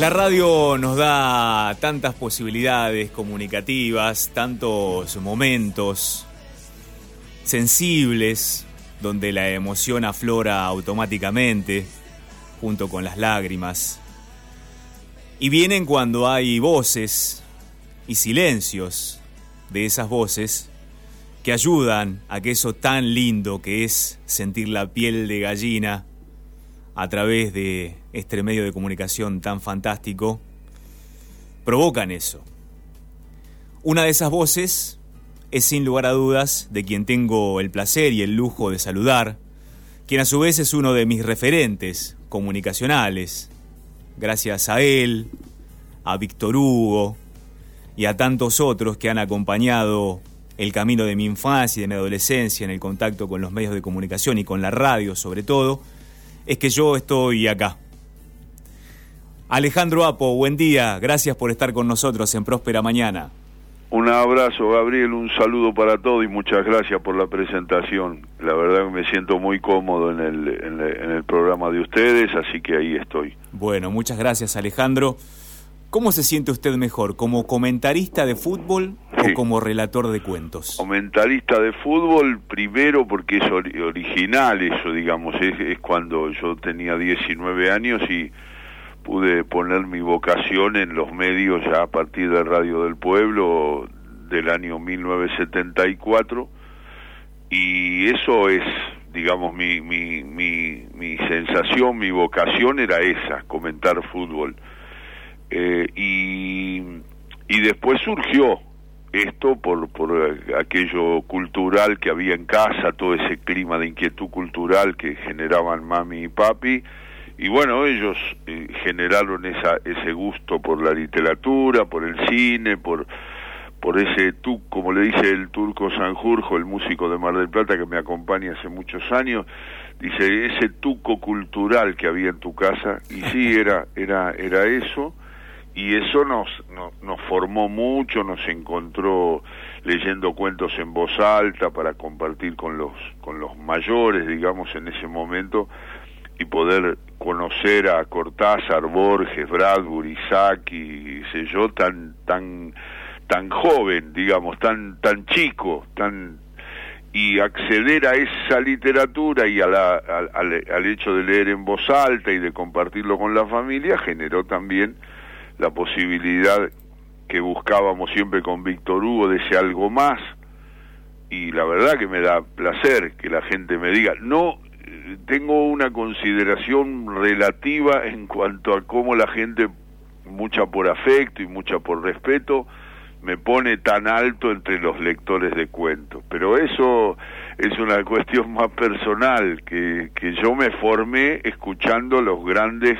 La radio nos da tantas posibilidades comunicativas, tantos momentos sensibles donde la emoción aflora automáticamente junto con las lágrimas. Y vienen cuando hay voces y silencios de esas voces que ayudan a que eso tan lindo que es sentir la piel de gallina a través de este medio de comunicación tan fantástico, provocan eso. Una de esas voces es sin lugar a dudas de quien tengo el placer y el lujo de saludar, quien a su vez es uno de mis referentes comunicacionales. Gracias a él, a Víctor Hugo y a tantos otros que han acompañado el camino de mi infancia y de mi adolescencia en el contacto con los medios de comunicación y con la radio sobre todo, es que yo estoy acá. Alejandro Apo, buen día, gracias por estar con nosotros en Próspera Mañana. Un abrazo, Gabriel, un saludo para todos y muchas gracias por la presentación. La verdad que me siento muy cómodo en el, en el, programa de ustedes, así que ahí estoy. Bueno, muchas gracias, Alejandro. ¿Cómo se siente usted mejor, como comentarista de fútbol o como relator de cuentos? Comentarista de fútbol, primero porque es original eso, digamos, es, cuando yo tenía 19 años y pude poner mi vocación en los medios ya a partir de Radio del Pueblo del año 1974 y eso es, digamos, mi, mi, mi, mi sensación, mi vocación era esa, comentar fútbol. Eh, y, y después surgió esto por, por aquello cultural que había en casa, todo ese clima de inquietud cultural que generaban mami y papi, y bueno, ellos eh, generaron esa, ese gusto por la literatura, por el cine, por, por ese tú, como le dice el turco Sanjurjo, el músico de Mar del Plata que me acompaña hace muchos años, dice ese tuco cultural que había en tu casa, y sí, era, era, era eso, y eso nos, nos, formó mucho, nos encontró leyendo cuentos en voz alta para compartir con los, con los mayores, digamos, en ese momento, y poder conocer a Cortázar, Borges, Bradbury, Saki, sé yo, tan, tan, tan joven, digamos, tan, tan chico, tan y acceder a esa literatura y a la, al, al hecho de leer en voz alta y de compartirlo con la familia generó también la posibilidad que buscábamos siempre con Víctor Hugo de ese algo más. Y la verdad que me da placer que la gente me diga no tengo una consideración relativa en cuanto a cómo la gente mucha por afecto y mucha por respeto me pone tan alto entre los lectores de cuentos. Pero eso es una cuestión más personal que, que yo me formé escuchando los grandes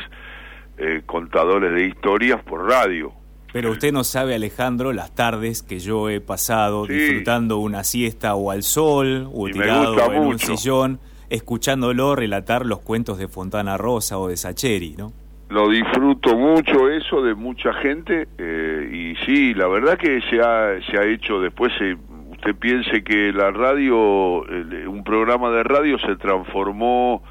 eh, contadores de historias por radio. Pero usted no sabe, Alejandro, las tardes que yo he pasado disfrutando una siesta o al sol o tirado en un sillón, escuchándolo relatar los cuentos de Fontana Rosa o de Sacheri, ¿no? Lo disfruto mucho eso de mucha gente eh, y sí, la verdad que se ha, se ha hecho después, eh, usted piense que la radio, un programa de radio se transformó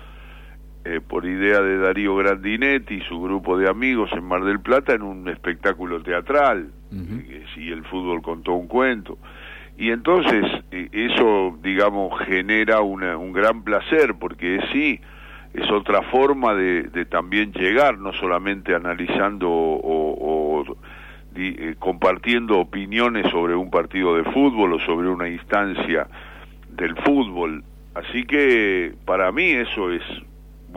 eh, por idea de Darío Grandinetti y su grupo de amigos en Mar del Plata en un espectáculo teatral, y el fútbol contó un cuento. Y entonces eh, eso, digamos, genera un gran placer, porque sí, es otra forma de, también llegar, no solamente analizando o, eh, compartiendo opiniones sobre un partido de fútbol o sobre una instancia del fútbol. Así que para mí eso es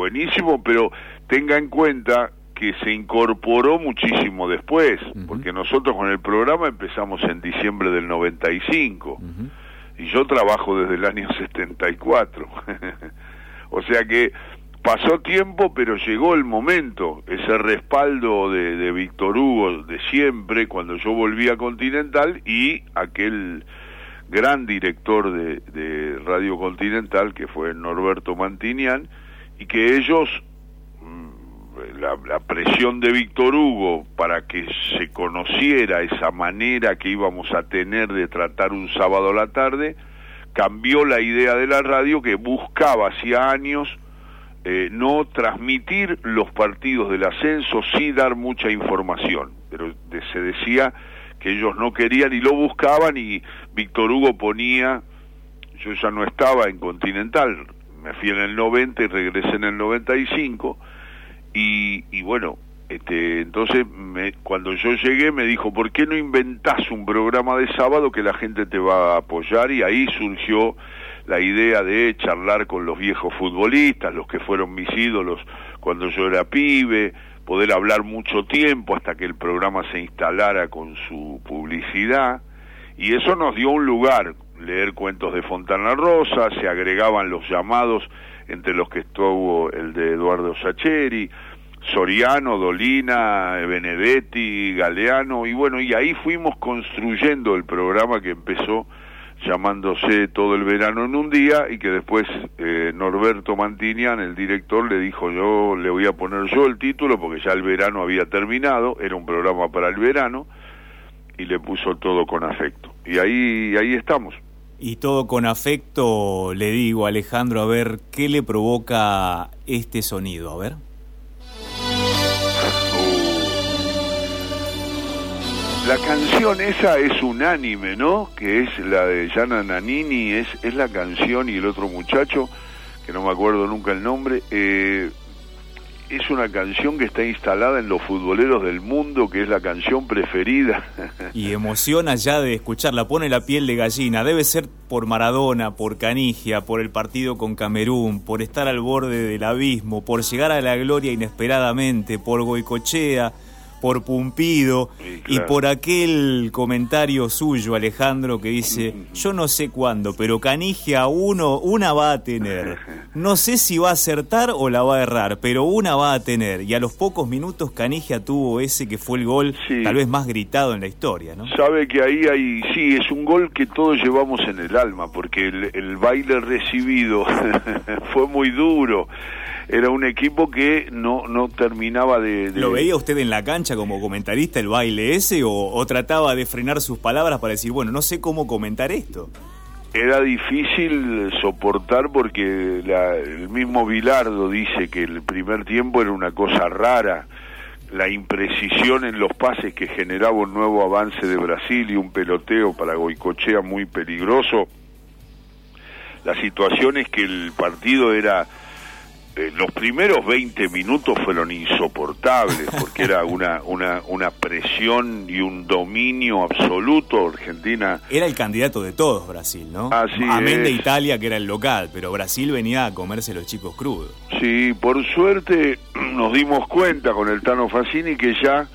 buenísimo, pero tenga en cuenta que se incorporó muchísimo después, porque nosotros con el programa empezamos en diciembre del 95 y yo trabajo desde el año 74. o sea que pasó tiempo, pero llegó el momento, ese respaldo de, de Víctor Hugo de siempre, cuando yo volví a Continental y aquel gran director de, de Radio Continental, que fue Norberto Mantinian, y que ellos, mm, la, presión de Víctor Hugo para que se conociera esa manera que íbamos a tener de tratar un sábado a la tarde, cambió la idea de la radio que buscaba hacía años eh, no transmitir los partidos del ascenso, sí dar mucha información, pero se decía que ellos no querían y lo buscaban y Víctor Hugo ponía, yo ya no estaba en Continental, me fui en el 90 y regresé en el 95 y, y bueno, este, entonces me, cuando yo llegué me dijo, ¿por qué no inventás un programa de sábado que la gente te va a apoyar? Y ahí surgió la idea de charlar con los viejos futbolistas, los que fueron mis ídolos cuando yo era pibe, poder hablar mucho tiempo hasta que el programa se instalara con su publicidad. Y eso nos dio un lugar, leer cuentos de Fontana Rosa, se agregaban los llamados entre los que estuvo el de Eduardo Sacheri, Soriano, Dolina, Benedetti, Galeano, y bueno, y ahí fuimos construyendo el programa que empezó llamándose todo el verano en un día y que después eh, Norberto Mantinian, el director, le dijo yo le voy a poner yo el título porque ya el verano había terminado, era un programa para el verano y le puso todo con afecto. Y ahí, ahí estamos. Y todo con afecto, le digo Alejandro, a ver, ¿qué le provoca este sonido? A ver. La canción esa es unánime, ¿no? Que es la de Yana Nanini, es, es la canción y el otro muchacho, que no me acuerdo nunca el nombre, eh, es una canción que está instalada en los futboleros del mundo, que es la canción preferida. Y emociona ya de escucharla, pone la piel de gallina. Debe ser por Maradona, por Canigia, por el partido con Camerún, por estar al borde del abismo, por llegar a la gloria inesperadamente, por Goicochea por Pumpido y por aquel comentario suyo, Alejandro, que dice, yo no sé cuándo, pero Canigia uno, una va a tener. No sé si va a acertar o la va a errar, pero una va a tener. Y a los pocos minutos Canigia tuvo ese que fue el gol tal vez más gritado en la historia, ¿no? Sabe que ahí hay, sí, es un gol que todos llevamos en el alma, porque el, el baile recibido fue muy duro era un equipo que no, no terminaba de, ¿Lo veía usted en la cancha como comentarista el baile ese o, trataba de frenar sus palabras para decir, bueno, no sé cómo comentar esto? Era difícil soportar porque el mismo Vilardo dice que el primer tiempo era una cosa rara, la imprecisión en los pases que generaba un nuevo avance de Brasil y un peloteo para Goicochea muy peligroso. La situación es que el partido era eh, los primeros 20 minutos fueron insoportables porque era una, una, una presión y un dominio absoluto. Argentina. Era el candidato de todos, Brasil, ¿no? Así Amén de Italia, que era el local, pero Brasil venía a comerse los chicos crudos. Sí, por suerte nos dimos cuenta con el Tano Facini que ya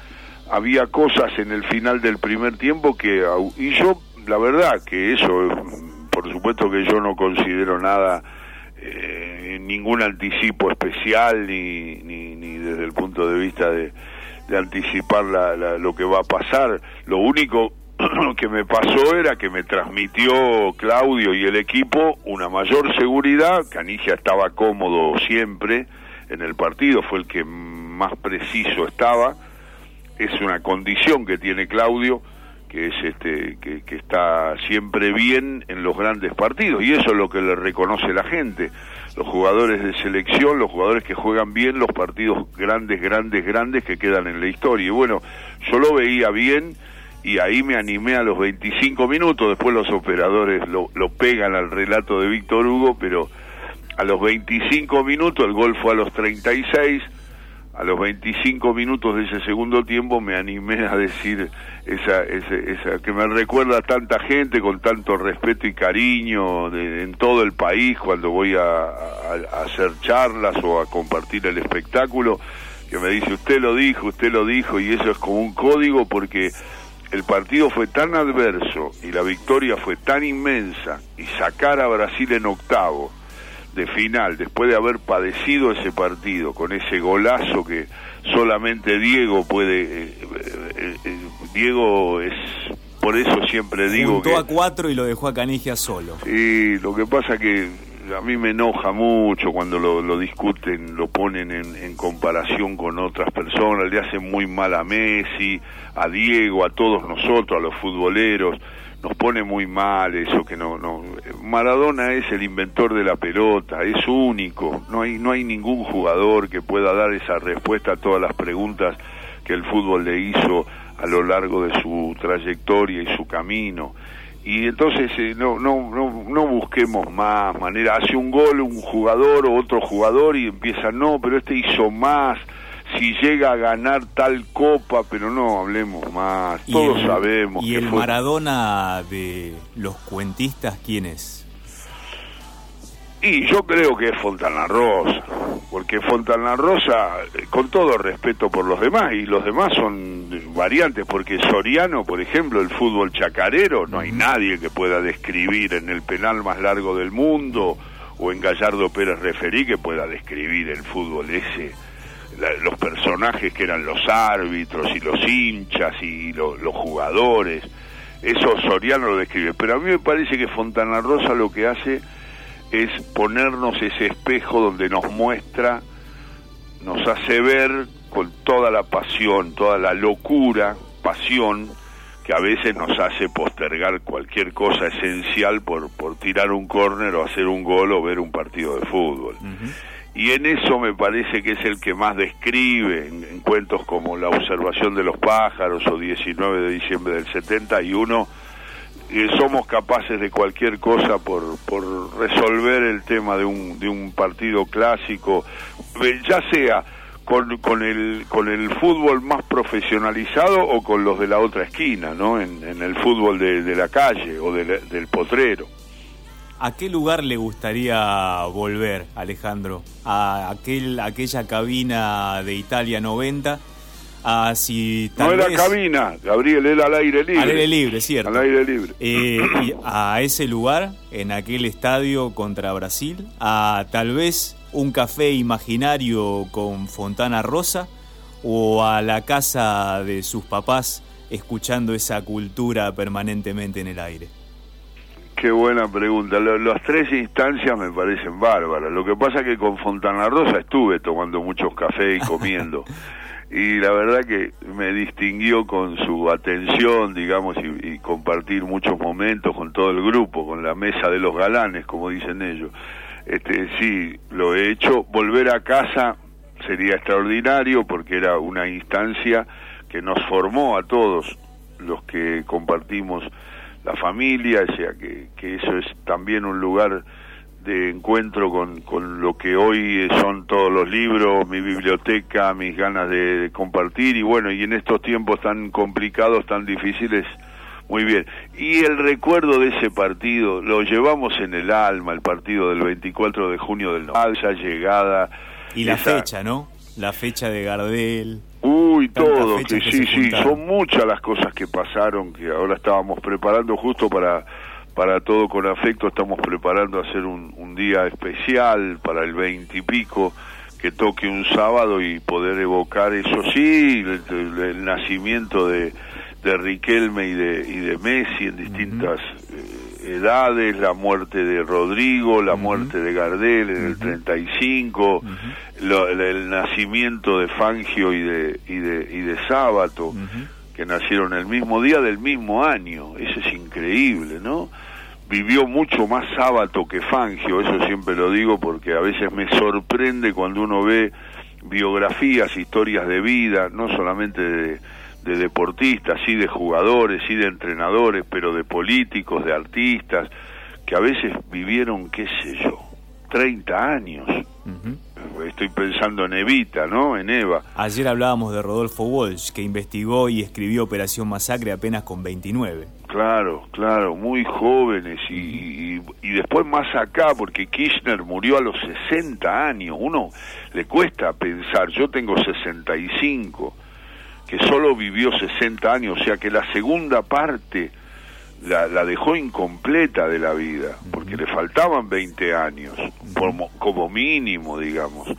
había cosas en el final del primer tiempo que. Y yo, la verdad, que eso, por supuesto que yo no considero nada eh, ningún anticipo especial ni, ni, desde el punto de vista de, anticipar lo que va a pasar. Lo único que me pasó era que me transmitió Claudio y el equipo una mayor seguridad. Canigia estaba cómodo siempre en el partido, fue el que más preciso estaba. Es una condición que tiene Claudio que es este que, está siempre bien en los grandes partidos y eso es lo que le reconoce la gente. Los jugadores de selección los jugadores que juegan bien los partidos grandes grandes grandes que quedan en la historia. Y bueno yo lo veía bien y ahí me animé a los 25 minutos después los operadores lo, lo pegan al relato de Víctor Hugo pero a los 25 minutos el gol fue a los 36 a los 25 minutos de ese segundo tiempo me animé a decir esa, esa, que me recuerda a tanta gente con tanto respeto y cariño en todo el país cuando voy a, hacer charlas o a compartir el espectáculo, que me dice usted lo dijo, usted lo dijo y eso es como un código porque el partido fue tan adverso y la victoria fue tan inmensa y sacar a Brasil en octavo de final, después de haber padecido ese partido, con ese golazo que solamente Diego puede... Eh, eh, eh, Diego es... Por eso siempre digo Juntó a cuatro y lo dejó a Canigia solo. Sí, lo que pasa que a mí me enoja mucho cuando lo, discuten, lo ponen en, en, comparación con otras personas, le hacen muy mal a Messi, a Diego, a todos nosotros, a los futboleros nos pone muy mal eso que no no Maradona es el inventor de la pelota es único. No hay no hay ningún jugador que pueda dar esa respuesta a todas las preguntas que el fútbol le hizo a lo largo de su trayectoria y su camino. Y entonces eh, no, no, no, no busquemos más manera, hace un gol un jugador o otro jugador y empieza, no, pero este hizo más, si llega a ganar tal copa, pero no hablemos más, todos sabemos. ¿Y el Maradona de los cuentistas quién es? Y yo creo que es Fontana Rosa, porque Fontana Rosa, con todo respeto por los demás, y los demás son variantes, porque Soriano, por ejemplo, el fútbol chacarero, no hay nadie que pueda describir en el penal más largo del mundo, o en Gallardo Pérez Referí que pueda describir el fútbol ese, los personajes que eran los árbitros y los hinchas y los jugadores, eso Soriano lo describe, pero a mí me parece que Fontana Rosa lo que hace es ponernos ese espejo donde nos muestra, nos hace ver con toda la pasión, toda la locura, pasión, que a veces nos hace postergar cualquier cosa esencial por, por tirar un córner o hacer un gol o ver un partido de fútbol. Y en eso me parece que es el que más describe en, cuentos como La observación de los pájaros o 19 de diciembre del 71, somos capaces de cualquier cosa por, por resolver el tema de un, de un partido clásico, eh, ya sea con, con, el, con el fútbol más profesionalizado o con los de la otra esquina, ¿no? En, el fútbol de, la calle o del potrero. ¿A qué lugar le gustaría volver, Alejandro? ¿A aquel, aquella cabina de Italia 90? no era cabina, Gabriel, era al aire libre. Al aire libre, cierto. Al aire libre. Eh, y a ese lugar, en aquel estadio contra Brasil, a tal vez un café imaginario con Fontana Rosa o a la casa de sus papás escuchando esa cultura permanentemente en el aire. Qué buena pregunta. Las tres instancias me parecen bárbaras. Lo que pasa es que con Fontana Rosa estuve tomando muchos cafés y comiendo. y la verdad que me distinguió con su atención, digamos, y, compartir muchos momentos con todo el grupo, con la mesa de los galanes, como dicen ellos. Este, sí, lo he hecho. Volver a casa sería extraordinario porque era una instancia que nos formó a todos los que compartimos la familia, o sea que, que eso es también un lugar de encuentro con, con lo que hoy son todos los libros, mi biblioteca, mis ganas de, compartir y bueno, y en estos tiempos tan complicados, tan difíciles, muy bien. Y el recuerdo de ese partido, lo llevamos en el alma, el partido del 24 de junio del 90, esa llegada. Y la fecha, ¿no? La fecha de Gardel. Uy, todo, que sí, sí, son muchas las cosas que pasaron, que ahora estábamos preparando justo para para todo con afecto estamos preparando hacer un, un día especial para el veinte y pico que toque un sábado y poder evocar eso sí el, nacimiento de, de Riquelme y de, y de Messi en distintas eh, edades, la muerte de Rodrigo, la muerte de Gardel en el 35, el, el, nacimiento de Fangio y de, y de, y de Sábato que nacieron el mismo día del mismo año. Eso es increíble, ¿no? Vivió mucho más sábado que Fangio, eso siempre lo digo porque a veces me sorprende cuando uno ve biografías, historias de vida, no solamente de, de deportistas, sí de jugadores, sí de entrenadores, pero de políticos, de artistas, que a veces vivieron, qué sé yo, 30 años. Estoy pensando en Evita, ¿no? En Eva. Ayer hablábamos de Rodolfo Walsh, que investigó y escribió Operación Masacre apenas con 29. Claro, claro, muy jóvenes y, y, después más acá, porque Kirchner murió a los 60 años. Uno le cuesta pensar, yo tengo 65, que solo vivió 60 años, o sea que la segunda parte la, dejó incompleta de la vida, porque le faltaban 20 años, como, como mínimo, digamos.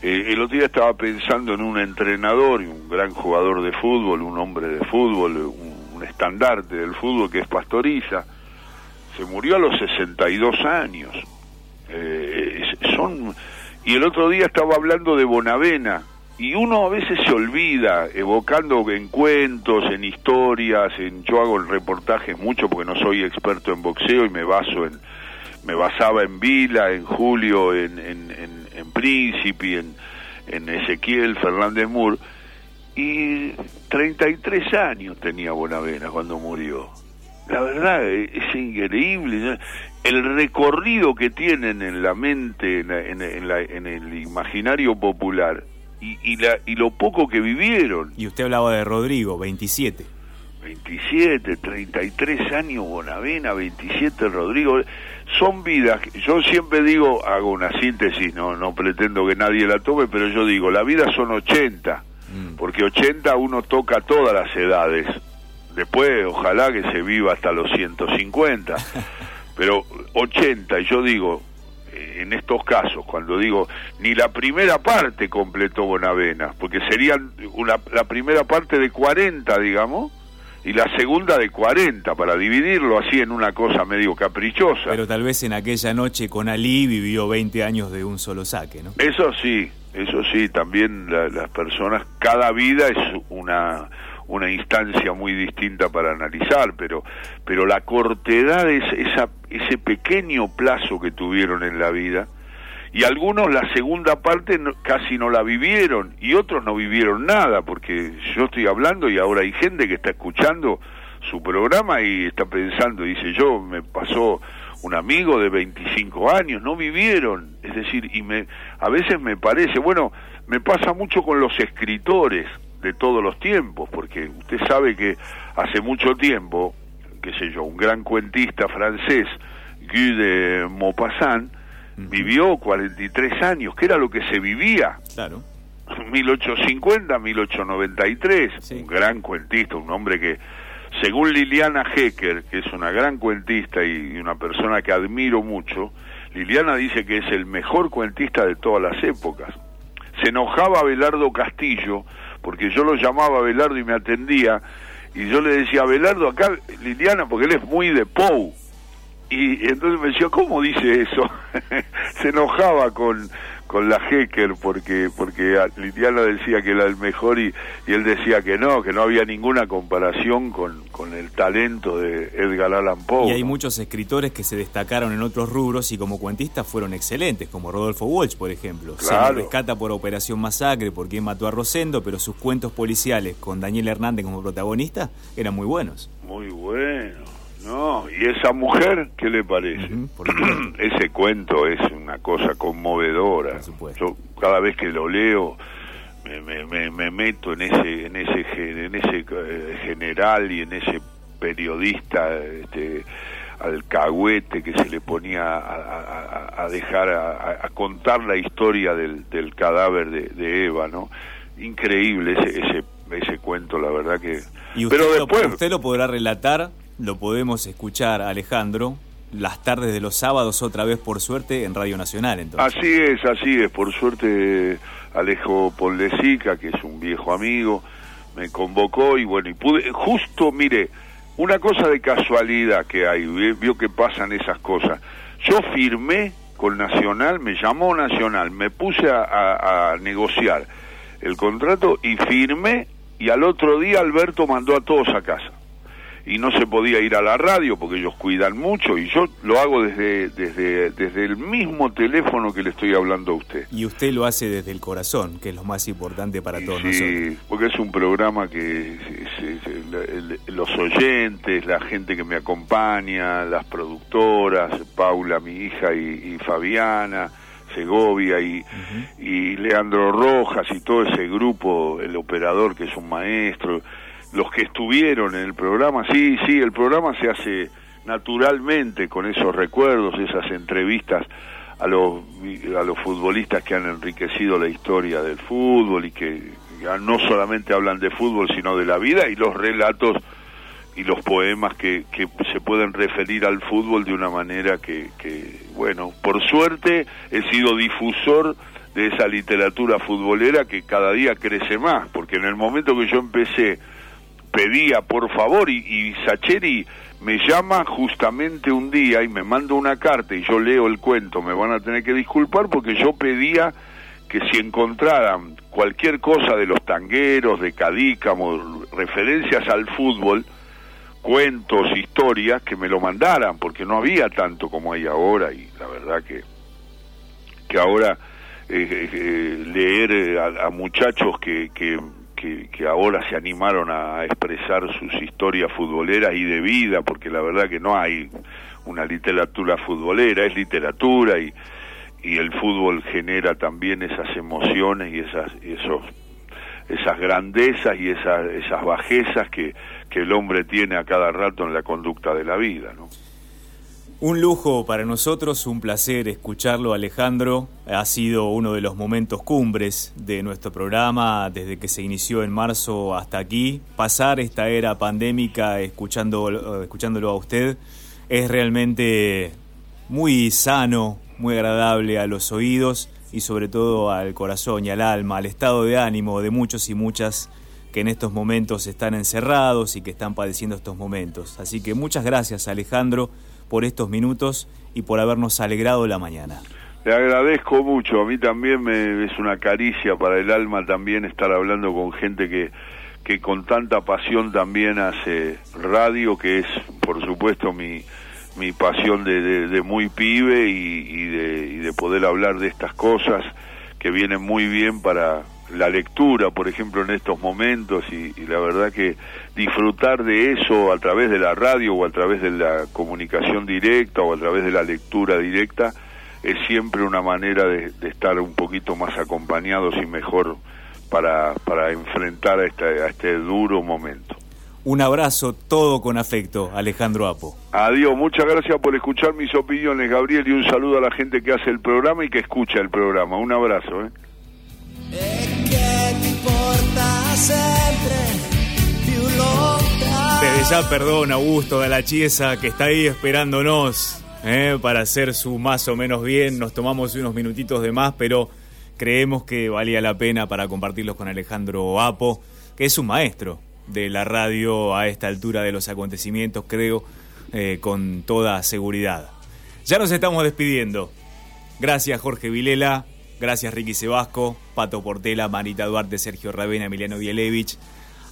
Eh, el otro día estaba pensando en un entrenador y un gran jugador de fútbol, un hombre de fútbol, un, estandarte del fútbol que es Pastoriza. Se murió a los 62 años. Eh, son Y el otro día estaba hablando de Bonavena, y uno a veces se olvida, evocando en cuentos, en historias, en yo hago reportajes mucho porque no soy experto en boxeo y me baso en, me basaba en Vila, en Julio, en, en, en, en Príncipe, en, en Ezequiel Fernández Mur, y 33 años tenía Bonavena cuando murió. La verdad es increíble el recorrido que tienen en la mente, en, en, en el imaginario popular y, y, la, y lo poco que vivieron. Y usted hablaba de Rodrigo, 27. 27, 33 años Bonavena, 27 Rodrigo. Son vidas, yo siempre digo, hago una síntesis, no, no pretendo que nadie la tome, pero yo digo, la vida son 80, mm. porque 80 uno toca todas las edades. Después, ojalá que se viva hasta los 150. pero 80, y yo digo, en estos casos, cuando digo ni la primera parte completó Bonavena, porque serían una, la primera parte de 40, digamos, y la segunda de 40, para dividirlo así en una cosa medio caprichosa. Pero tal vez en aquella noche con Ali vivió 20 años de un solo saque, ¿no? Eso sí, eso sí, también las personas, cada vida es una una instancia muy distinta para analizar, pero, pero la cortedad es esa, ese pequeño plazo que tuvieron en la vida, y algunos la segunda parte casi no la vivieron, y otros no vivieron nada, porque yo estoy hablando y ahora hay gente que está escuchando su programa y está pensando, dice yo, me pasó un amigo de 25 años, no vivieron, es decir, y me, a veces me parece, bueno, me pasa mucho con los escritores, de todos los tiempos, porque usted sabe que hace mucho tiempo, qué sé yo, un gran cuentista francés, Guy de Maupassant, vivió 43 años, que era lo que se vivía. Claro. 1850, 1893, un gran cuentista, un hombre que, según Liliana Hecker, que es una gran cuentista y una persona que admiro mucho, Liliana dice que es el mejor cuentista de todas las épocas. Se enojaba Belardo Castillo porque yo lo llamaba a Belardo y me atendía, y yo le decía, Belardo, acá Liliana, porque él es muy de Pou, y entonces me decía, ¿cómo dice eso? Se enojaba con, con la Hecker porque porque Liliana decía que era el mejor y, y, él decía que no, que no había ninguna comparación con, con el talento de Edgar Allan Poe. Y hay muchos escritores que se destacaron en otros rubros y como cuentistas fueron excelentes, como Rodolfo Walsh, por ejemplo. Se rescata por Operación Masacre porque mató a Rosendo, pero sus cuentos policiales con Daniel Hernández como protagonista eran muy buenos. Muy buenos. No, y esa mujer, ¿qué le parece? Ese cuento es una cosa conmovedora. Yo cada vez que lo leo me, me, me, meto en ese en ese en ese eh, general y en ese periodista este alcahuete que se le ponía a, dejar a, contar la historia del, del cadáver de, de, Eva, ¿no? Increíble ese, ese ese cuento, la verdad que. ¿Y usted Pero después usted lo podrá relatar lo podemos escuchar, Alejandro, las tardes de los sábados otra vez por suerte en Radio Nacional. Entonces. Así es, así es. Por suerte Alejo Poldesica, que es un viejo amigo, me convocó y bueno, y pude, justo, mire, una cosa de casualidad que hay, vio que pasan esas cosas. Yo firmé con Nacional, me llamó Nacional, me puse a, a negociar el contrato y firmé y al otro día Alberto mandó a todos a casa y no se podía ir a la radio porque ellos cuidan mucho y yo lo hago desde, desde, desde el mismo teléfono que le estoy hablando a usted. Y usted lo hace desde el corazón, que es lo más importante para todos nosotros. Sí, porque es un programa que los oyentes, la gente que me acompaña, las productoras, Paula, mi hija, y, Fabiana, Segovia y, y Leandro Rojas y todo ese grupo, el operador que es un maestro, los que estuvieron en el programa, sí, sí, el programa se hace naturalmente con esos recuerdos, esas entrevistas a los, a los futbolistas que han enriquecido la historia del fútbol y que no solamente hablan de fútbol, sino de la vida y los relatos y los poemas que, que se pueden referir al fútbol de una manera que, que, bueno, por suerte he sido difusor de esa literatura futbolera que cada día crece más, porque en el momento que yo empecé pedía por favor y, y Sacheri me llama justamente un día y me manda una carta y yo leo el cuento, me van a tener que disculpar porque yo pedía que si encontraran cualquier cosa de los tangueros, de Cadícamo, referencias al fútbol, cuentos, historias, que me lo mandaran, porque no había tanto como hay ahora y la verdad que, que ahora eh, eh, leer a, muchachos que, que, que, ahora se animaron a expresar sus historias futboleras y de vida, porque la verdad que no hay una literatura futbolera, es literatura y, y el fútbol genera también esas emociones y esas, esos, esas grandezas y esas, esas bajezas que, que el hombre tiene a cada rato en la conducta de la vida, ¿no? Un lujo para nosotros, un placer escucharlo Alejandro. Ha sido uno de los momentos cumbres de nuestro programa desde que se inició en marzo hasta aquí. Pasar esta era pandémica escuchando, escuchándolo a usted es realmente muy sano, muy agradable a los oídos y sobre todo al corazón y al alma, al estado de ánimo de muchos y muchas que en estos momentos están encerrados y que están padeciendo estos momentos. Así que muchas gracias Alejandro por estos minutos y por habernos alegrado la mañana. Le agradezco mucho, a mí también me, es una caricia para el alma también estar hablando con gente que, que con tanta pasión también hace radio, que es por supuesto mi, mi pasión de, muy pibe y, de, y de poder hablar de estas cosas que vienen muy bien para, la lectura, por ejemplo, en estos momentos y, la verdad que disfrutar de eso a través de la radio o a través de la comunicación directa o a través de la lectura directa es siempre una manera de, estar un poquito más acompañados y mejor para, para enfrentar a este, a este duro momento. Un abrazo, todo con afecto, Alejandro Apo. Adiós, muchas gracias por escuchar mis opiniones, Gabriel, y un saludo a la gente que hace el programa y que escucha el programa. Un abrazo. ¿eh? Desde ya perdón, Augusto de la Chiesa, que está ahí esperándonos eh, para hacer su más o menos bien. Nos tomamos unos minutitos de más, pero creemos que valía la pena para compartirlos con Alejandro Apo, que es un maestro de la radio a esta altura de los acontecimientos, creo, eh, con toda seguridad. Ya nos estamos despidiendo. Gracias Jorge Vilela, Gracias Ricky Sebasco, Pato Portela, Marita Duarte, Sergio Ravena, Emiliano Bielevich.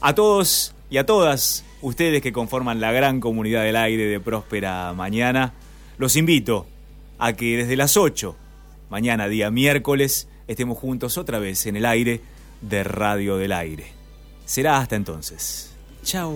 A todos y a todas ustedes que conforman la gran comunidad del aire de Próspera Mañana, los invito a que desde las 8, mañana día miércoles, estemos juntos otra vez en el aire de Radio del Aire. Será hasta entonces. Chao.